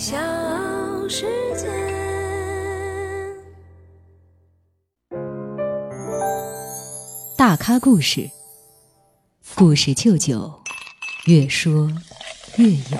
小世界。大咖故事，故事舅舅，越说越有。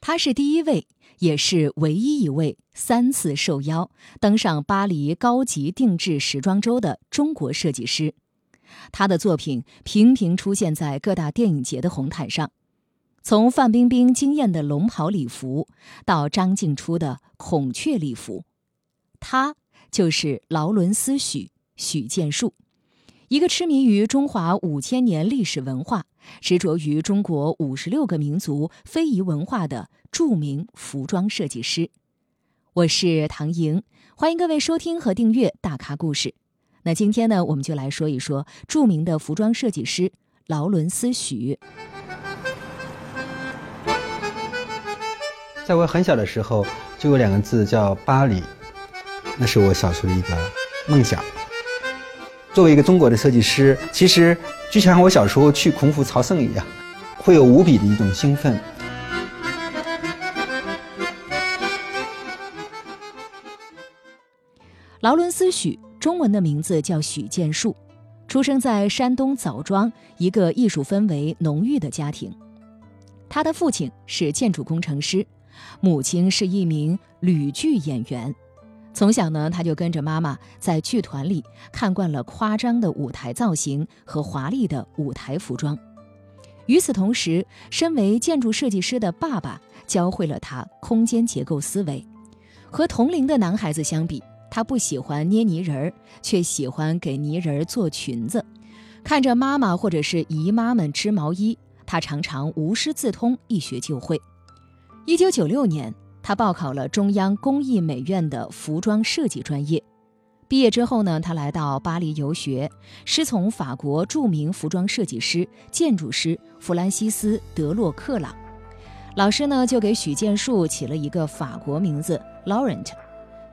他是第一位，也是唯一一位三次受邀登上巴黎高级定制时装周的中国设计师。他的作品频频出现在各大电影节的红毯上，从范冰冰惊艳的龙袍礼服，到张静初的孔雀礼服，他就是劳伦斯许许建树，一个痴迷于中华五千年历史文化、执着于中国五十六个民族非遗文化的著名服装设计师。我是唐莹，欢迎各位收听和订阅《大咖故事》。那今天呢，我们就来说一说著名的服装设计师劳伦斯许。在我很小的时候，就有两个字叫巴黎，那是我小时候的一个梦想。作为一个中国的设计师，其实就像我小时候去孔府朝圣一样，会有无比的一种兴奋。劳伦斯许，中文的名字叫许建树，出生在山东枣庄一个艺术氛围浓郁的家庭。他的父亲是建筑工程师，母亲是一名吕剧演员。从小呢，他就跟着妈妈在剧团里看惯了夸张的舞台造型和华丽的舞台服装。与此同时，身为建筑设计师的爸爸教会了他空间结构思维。和同龄的男孩子相比，他不喜欢捏泥人儿，却喜欢给泥人儿做裙子。看着妈妈或者是姨妈们织毛衣，他常常无师自通，一学就会。一九九六年，他报考了中央工艺美院的服装设计专业。毕业之后呢，他来到巴黎游学，师从法国著名服装设计师、建筑师弗兰西斯·德洛克朗。老师呢，就给许建树起了一个法国名字 Laurent，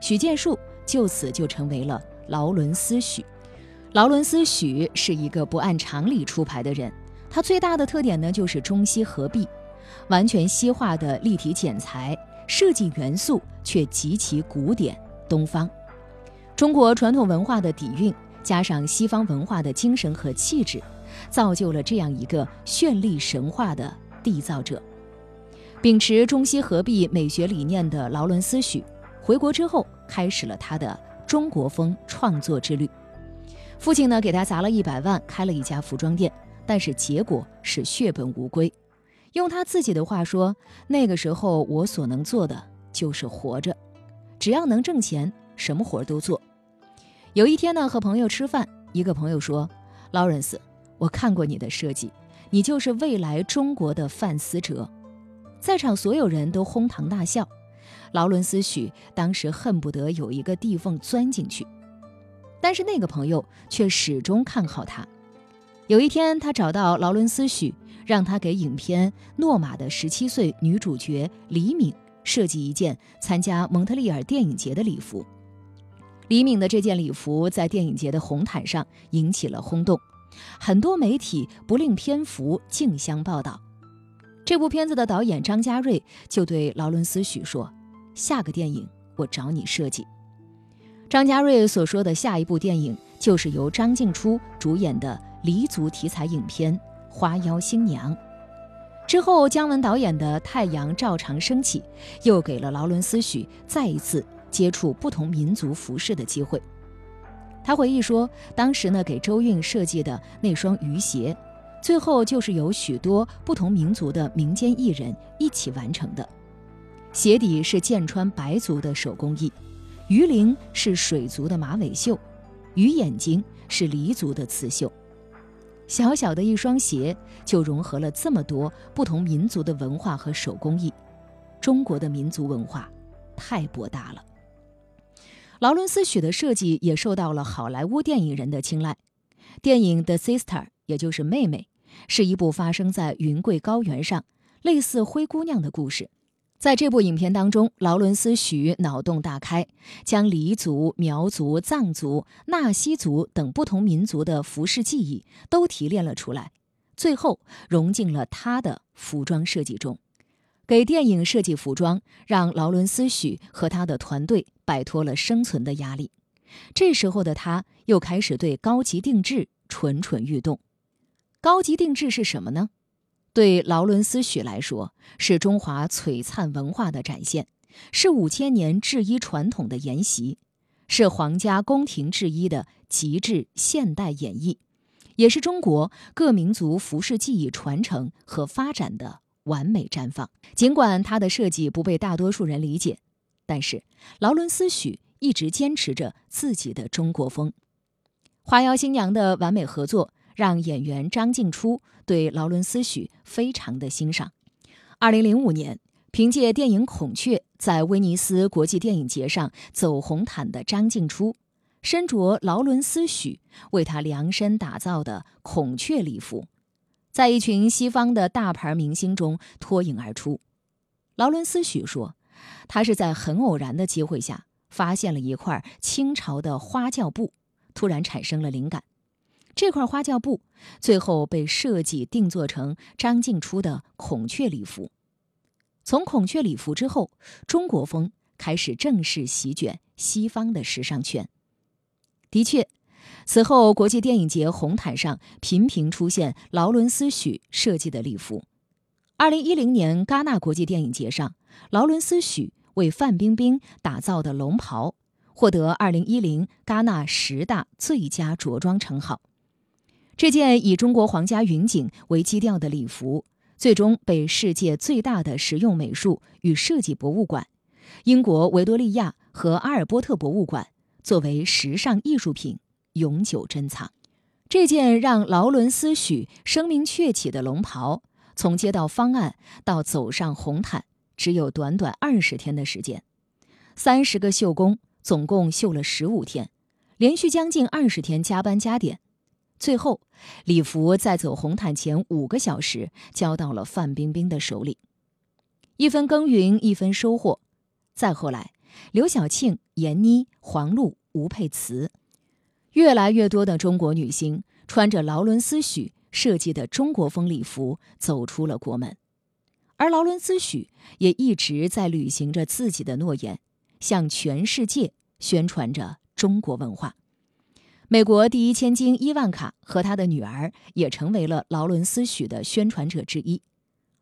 许建树就此就成为了劳伦斯许。劳伦斯许是一个不按常理出牌的人，他最大的特点呢就是中西合璧，完全西化的立体剪裁，设计元素却极其古典东方。中国传统文化的底蕴，加上西方文化的精神和气质，造就了这样一个绚丽神话的缔造者。秉持中西合璧美学理念的劳伦斯许，回国之后开始了他的中国风创作之旅。父亲呢给他砸了一百万开了一家服装店，但是结果是血本无归。用他自己的话说，那个时候我所能做的就是活着，只要能挣钱，什么活都做。有一天呢和朋友吃饭，一个朋友说：“劳伦斯，我看过你的设计，你就是未来中国的范思哲。”在场所有人都哄堂大笑，劳伦斯许当时恨不得有一个地缝钻进去。但是那个朋友却始终看好他。有一天，他找到劳伦斯许，让他给影片《诺玛》的十七岁女主角李敏设计一件参加蒙特利尔电影节的礼服。李敏的这件礼服在电影节的红毯上引起了轰动，很多媒体不吝篇幅竞相报道。这部片子的导演张家瑞就对劳伦斯许说：“下个电影我找你设计。”张家瑞所说的下一部电影，就是由张静初主演的黎族题材影片《花妖新娘》。之后，姜文导演的《太阳照常升起》又给了劳伦斯许再一次接触不同民族服饰的机会。他回忆说：“当时呢，给周韵设计的那双鱼鞋。”最后就是由许多不同民族的民间艺人一起完成的，鞋底是剑川白族的手工艺，鱼鳞是水族的马尾绣，鱼眼睛是黎族的刺绣。小小的一双鞋就融合了这么多不同民族的文化和手工艺，中国的民族文化太博大了。劳伦斯许的设计也受到了好莱坞电影人的青睐，电影《The Sister》也就是妹妹。是一部发生在云贵高原上、类似灰姑娘的故事。在这部影片当中，劳伦斯许脑洞大开，将黎族、苗族、藏族、纳西族等不同民族的服饰技艺都提炼了出来，最后融进了他的服装设计中，给电影设计服装，让劳伦斯·许和他的团队摆脱了生存的压力。这时候的他又开始对高级定制蠢蠢欲动。高级定制是什么呢？对劳伦斯·许来说，是中华璀璨文化的展现，是五千年制衣传统的沿袭，是皇家宫廷制衣的极致现代演绎。也是中国各民族服饰技艺传承和发展的完美绽放。尽管它的设计不被大多数人理解，但是劳伦斯·许一直坚持着自己的中国风。花妖新娘的完美合作让演员张静初对劳伦斯·许非常的欣赏。二零零五年，凭借电影《孔雀》在威尼斯国际电影节上走红毯的张静初。身着劳伦斯许为他量身打造的孔雀礼服，在一群西方的大牌明星中脱颖而出。劳伦斯许说，他是在很偶然的机会下发现了一块清朝的花轿布，突然产生了灵感。这块花轿布最后被设计定做成张静初的孔雀礼服。从孔雀礼服之后，中国风开始正式席卷西方的时尚圈。的确，此后国际电影节红毯上频频出现劳伦斯许设计的礼服。二零一零年戛纳国际电影节上，劳伦斯许为范冰冰打造的龙袍获得二零一零戛纳十大最佳着装称号。这件以中国皇家云锦为基调的礼服，最终被世界最大的实用美术与设计博物馆——英国维多利亚和阿尔波特博物馆。作为时尚艺术品永久珍藏，这件让劳伦斯许声名鹊起的龙袍，从接到方案到走上红毯，只有短短二十天的时间。三十个绣工总共绣了十五天，连续将近二十天加班加点，最后礼服在走红毯前五个小时交到了范冰冰的手里。一分耕耘一分收获，再后来。刘晓庆、闫妮、黄璐、吴佩慈，越来越多的中国女星穿着劳伦斯许设计的中国风礼服走出了国门，而劳伦斯许也一直在履行着自己的诺言，向全世界宣传着中国文化。美国第一千金伊万卡和她的女儿也成为了劳伦斯许的宣传者之一。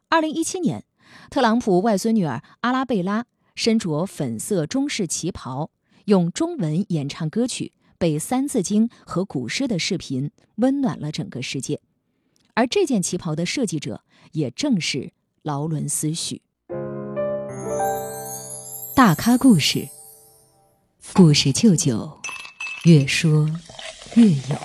二零一七年，特朗普外孙女儿阿拉贝拉。身着粉色中式旗袍，用中文演唱歌曲、背《三字经》和古诗的视频，温暖了整个世界。而这件旗袍的设计者，也正是劳伦斯许。大咖故事，故事舅舅，越说越有。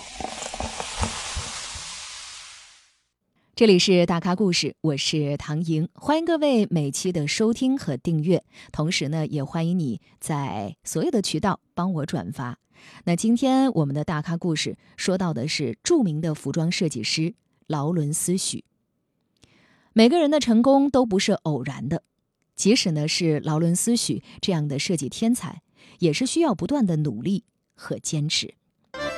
这里是大咖故事，我是唐莹，欢迎各位每期的收听和订阅，同时呢，也欢迎你在所有的渠道帮我转发。那今天我们的大咖故事说到的是著名的服装设计师劳伦斯许。每个人的成功都不是偶然的，即使呢是劳伦斯许这样的设计天才，也是需要不断的努力和坚持。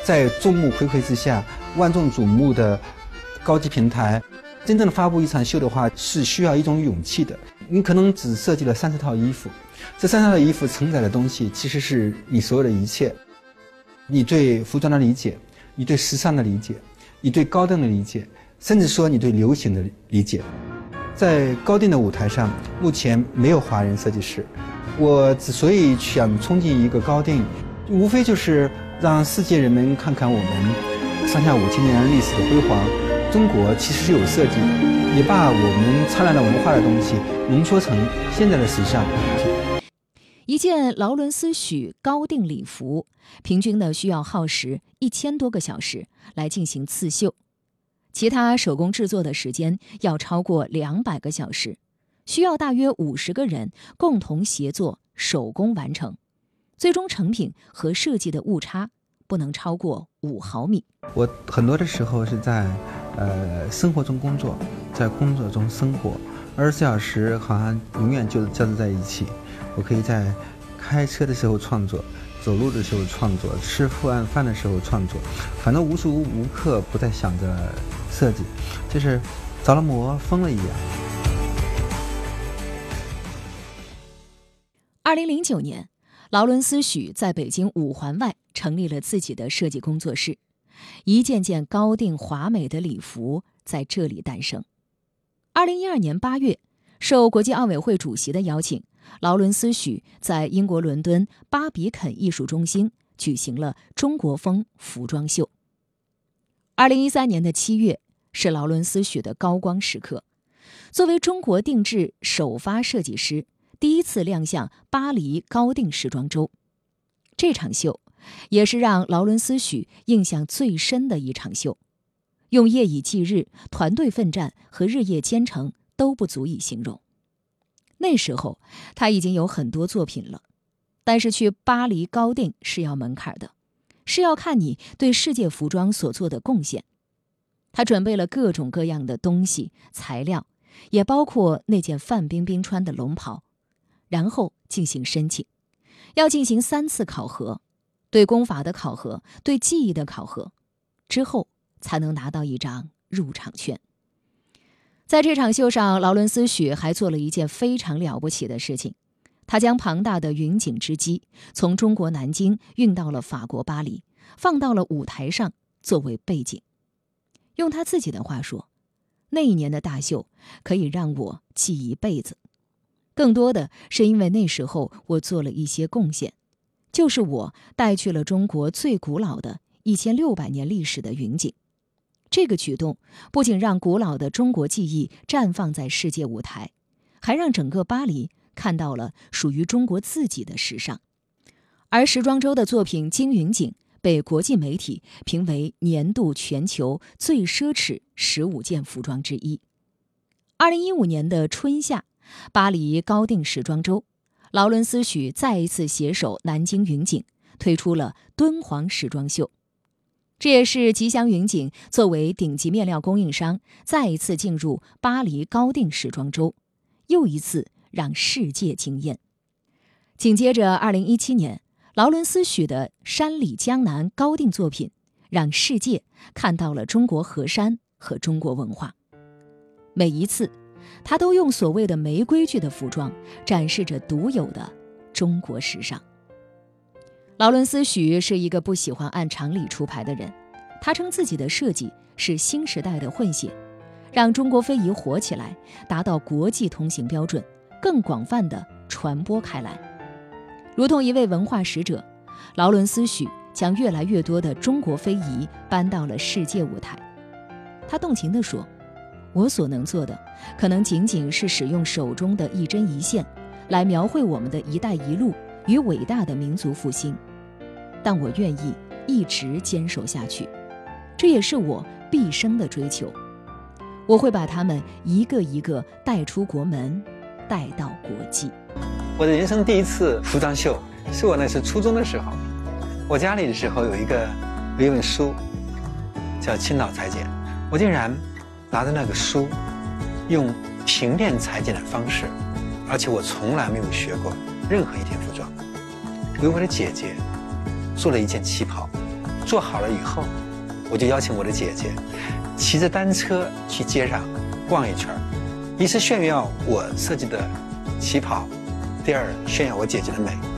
在众目睽睽之下，万众瞩目的。高级平台，真正的发布一场秀的话，是需要一种勇气的。你可能只设计了三十套衣服，这三十套衣服承载的东西，其实是你所有的一切。你对服装的理解，你对时尚的理解，你对高定的理解，甚至说你对流行的理解。在高定的舞台上，目前没有华人设计师。我之所以想冲进一个高定，无非就是让世界人们看看我们上下五千年历史的辉煌。中国其实是有设计的，也把我们灿烂的文化的东西浓缩成现在的时尚。一件劳伦斯许高定礼服，平均呢需要耗时一千多个小时来进行刺绣，其他手工制作的时间要超过两百个小时，需要大约五十个人共同协作手工完成，最终成品和设计的误差不能超过五毫米。我很多的时候是在。呃，生活中工作，在工作中生活，二十四小时好像永远就交织在一起。我可以在开车的时候创作，走路的时候创作，吃饭饭的时候创作，反正无时无刻不在想着设计，就是着了魔、疯了一样。二零零九年，劳伦斯·许在北京五环外成立了自己的设计工作室，一件件高定华美的礼服在这里诞生。二零一二年八月，受国际奥委会主席的邀请，劳伦斯·许在英国伦敦巴比肯艺术中心举行了中国风服装秀。二零一三年的七月是劳伦斯·许的高光时刻，作为中国定制首发设计师。第一次亮相巴黎高定时装周，这场秀也是让劳伦斯许印象最深的一场秀，用夜以继日、团队奋战和日夜兼程都不足以形容。那时候他已经有很多作品了，但是去巴黎高定是要门槛的，是要看你对世界服装所做的贡献。他准备了各种各样的东西材料，也包括那件范冰冰穿的龙袍。然后进行申请，要进行三次考核，对功法的考核，对技艺的考核，之后才能拿到一张入场券。在这场秀上，劳伦斯许还做了一件非常了不起的事情，他将庞大的云锦织机从中国南京运到了法国巴黎，放到了舞台上作为背景。用他自己的话说，那一年的大秀可以让我记一辈子。更多的是因为那时候我做了一些贡献，就是我带去了中国最古老的一千六百年历史的云锦。这个举动不仅让古老的中国技艺绽放在世界舞台，还让整个巴黎看到了属于中国自己的时尚。而时装周的作品《金云锦》被国际媒体评为年度全球最奢侈十五件服装之一。二零一五年的春夏。巴黎高定时装周，劳伦斯许再一次携手南京云锦，推出了敦煌时装秀。这也是吉祥云锦作为顶级面料供应商，再一次进入巴黎高定时装周，又一次让世界惊艳。紧接着，二零一七年，劳伦斯许的山里江南高定作品，让世界看到了中国河山和中国文化。每一次。他都用所谓的没规矩的服装展示着独有的中国时尚。劳伦斯许是一个不喜欢按常理出牌的人，他称自己的设计是新时代的混血，让中国非遗火起来，达到国际通行标准，更广泛的传播开来。如同一位文化使者，劳伦斯许将越来越多的中国非遗搬到了世界舞台。他动情地说。我所能做的，可能仅仅是使用手中的一针一线，来描绘我们的一带一路与伟大的民族复兴。但我愿意一直坚守下去，这也是我毕生的追求。我会把他们一个一个带出国门，带到国际。我的人生第一次服装秀，是我那是初中的时候，我家里的时候有一个有一本书，叫《青岛裁剪》，我竟然。拿着那个书，用平面裁剪的方式，而且我从来没有学过任何一件服装，给我的姐姐做了一件旗袍。做好了以后，我就邀请我的姐姐骑着单车去街上逛一圈一是炫耀我设计的旗袍，第二炫耀我姐姐的美。